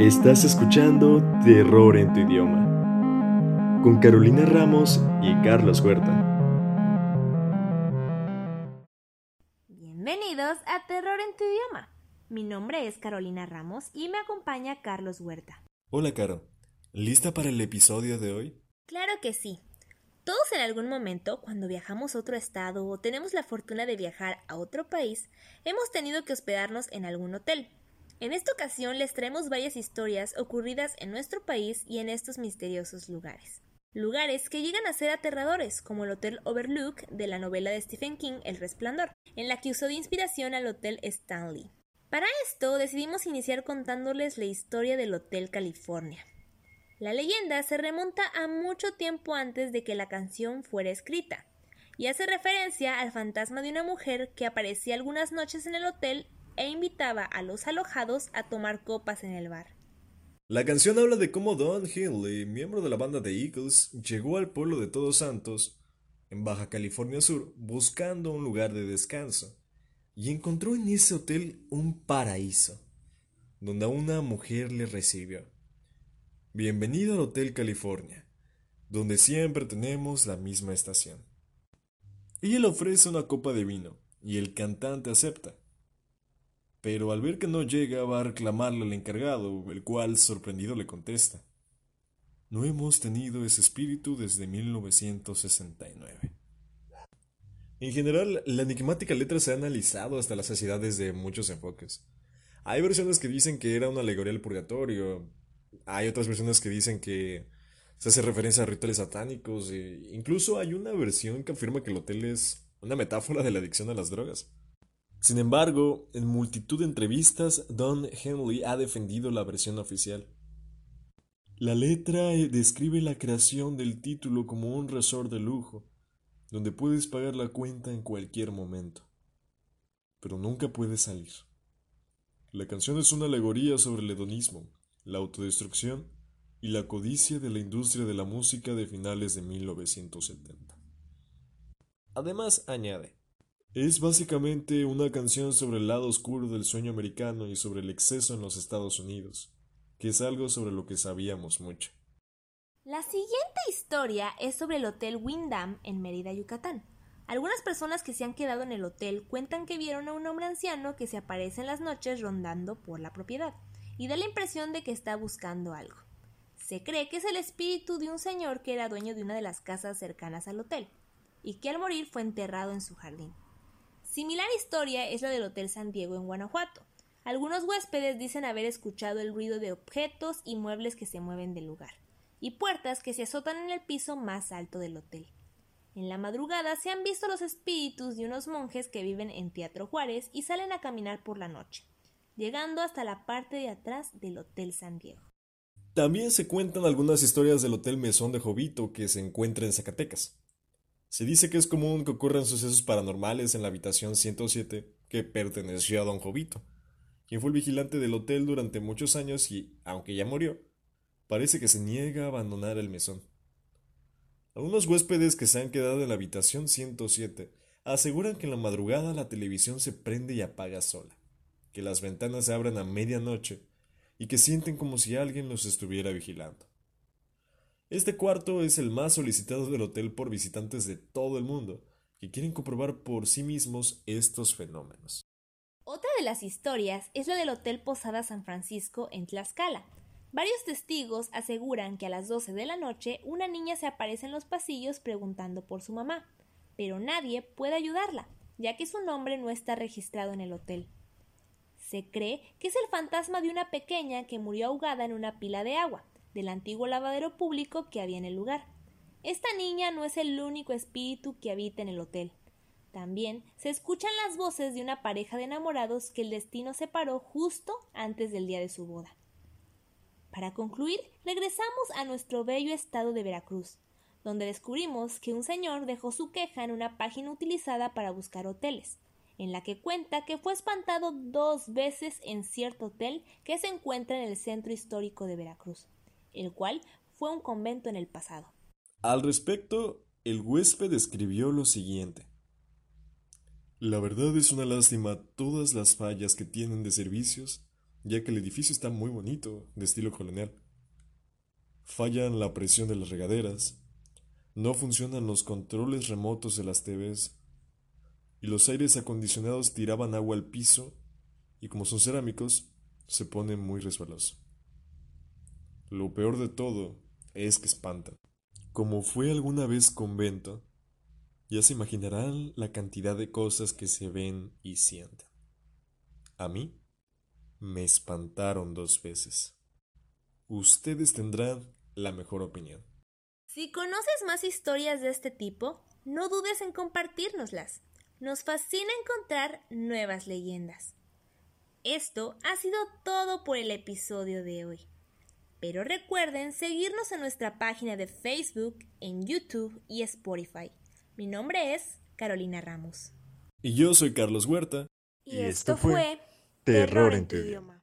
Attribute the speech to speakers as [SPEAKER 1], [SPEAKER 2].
[SPEAKER 1] Estás escuchando Terror en tu idioma con Carolina Ramos y Carlos Huerta.
[SPEAKER 2] Bienvenidos a Terror en tu idioma. Mi nombre es Carolina Ramos y me acompaña Carlos Huerta.
[SPEAKER 1] Hola Caro, ¿lista para el episodio de hoy?
[SPEAKER 2] Claro que sí. Todos en algún momento, cuando viajamos a otro estado o tenemos la fortuna de viajar a otro país, hemos tenido que hospedarnos en algún hotel. En esta ocasión les traemos varias historias ocurridas en nuestro país y en estos misteriosos lugares. Lugares que llegan a ser aterradores, como el Hotel Overlook de la novela de Stephen King El Resplandor, en la que usó de inspiración al Hotel Stanley. Para esto decidimos iniciar contándoles la historia del Hotel California. La leyenda se remonta a mucho tiempo antes de que la canción fuera escrita, y hace referencia al fantasma de una mujer que aparecía algunas noches en el hotel e invitaba a los alojados a tomar copas en el bar.
[SPEAKER 1] La canción habla de cómo Don Henley, miembro de la banda de Eagles, llegó al pueblo de Todos Santos, en Baja California Sur, buscando un lugar de descanso, y encontró en ese hotel un paraíso, donde una mujer le recibió. Bienvenido al Hotel California, donde siempre tenemos la misma estación. Ella le ofrece una copa de vino, y el cantante acepta pero al ver que no llega va a reclamarle al encargado, el cual, sorprendido, le contesta. No hemos tenido ese espíritu desde 1969. En general, la enigmática letra se ha analizado hasta la saciedad desde muchos enfoques. Hay versiones que dicen que era una alegoría al purgatorio, hay otras versiones que dicen que se hace referencia a rituales satánicos, e incluso hay una versión que afirma que el hotel es una metáfora de la adicción a las drogas. Sin embargo, en multitud de entrevistas, Don Henley ha defendido la versión oficial. La letra eh, describe la creación del título como un resort de lujo, donde puedes pagar la cuenta en cualquier momento, pero nunca puedes salir. La canción es una alegoría sobre el hedonismo, la autodestrucción y la codicia de la industria de la música de finales de 1970. Además, añade, es básicamente una canción sobre el lado oscuro del sueño americano y sobre el exceso en los Estados Unidos, que es algo sobre lo que sabíamos mucho.
[SPEAKER 2] La siguiente historia es sobre el Hotel Windham en Mérida, Yucatán. Algunas personas que se han quedado en el hotel cuentan que vieron a un hombre anciano que se aparece en las noches rondando por la propiedad y da la impresión de que está buscando algo. Se cree que es el espíritu de un señor que era dueño de una de las casas cercanas al hotel y que al morir fue enterrado en su jardín. Similar historia es la del Hotel San Diego en Guanajuato. Algunos huéspedes dicen haber escuchado el ruido de objetos y muebles que se mueven del lugar, y puertas que se azotan en el piso más alto del hotel. En la madrugada se han visto los espíritus de unos monjes que viven en Teatro Juárez y salen a caminar por la noche, llegando hasta la parte de atrás del Hotel San Diego.
[SPEAKER 1] También se cuentan algunas historias del Hotel Mesón de Jovito que se encuentra en Zacatecas. Se dice que es común que ocurran sucesos paranormales en la habitación 107 que perteneció a don Jovito, quien fue el vigilante del hotel durante muchos años y, aunque ya murió, parece que se niega a abandonar el mesón. Algunos huéspedes que se han quedado en la habitación 107 aseguran que en la madrugada la televisión se prende y apaga sola, que las ventanas se abren a medianoche y que sienten como si alguien los estuviera vigilando. Este cuarto es el más solicitado del hotel por visitantes de todo el mundo, que quieren comprobar por sí mismos estos fenómenos.
[SPEAKER 2] Otra de las historias es la del Hotel Posada San Francisco en Tlaxcala. Varios testigos aseguran que a las 12 de la noche una niña se aparece en los pasillos preguntando por su mamá, pero nadie puede ayudarla, ya que su nombre no está registrado en el hotel. Se cree que es el fantasma de una pequeña que murió ahogada en una pila de agua, del antiguo lavadero público que había en el lugar. Esta niña no es el único espíritu que habita en el hotel. También se escuchan las voces de una pareja de enamorados que el destino separó justo antes del día de su boda. Para concluir, regresamos a nuestro bello estado de Veracruz, donde descubrimos que un señor dejó su queja en una página utilizada para buscar hoteles, en la que cuenta que fue espantado dos veces en cierto hotel que se encuentra en el centro histórico de Veracruz el cual fue un convento en el pasado.
[SPEAKER 1] Al respecto, el huésped escribió lo siguiente. La verdad es una lástima todas las fallas que tienen de servicios ya que el edificio está muy bonito, de estilo colonial. Fallan la presión de las regaderas, no funcionan los controles remotos de las TVs, y los aires acondicionados tiraban agua al piso, y como son cerámicos, se pone muy resbaloso. Lo peor de todo es que espantan. Como fue alguna vez convento, ya se imaginarán la cantidad de cosas que se ven y sienten. A mí me espantaron dos veces. Ustedes tendrán la mejor opinión.
[SPEAKER 2] Si conoces más historias de este tipo, no dudes en compartírnoslas. Nos fascina encontrar nuevas leyendas. Esto ha sido todo por el episodio de hoy. Pero recuerden seguirnos en nuestra página de Facebook, en YouTube y Spotify. Mi nombre es Carolina Ramos.
[SPEAKER 1] Y yo soy Carlos Huerta.
[SPEAKER 2] Y, esto, fue Terror en tu idioma.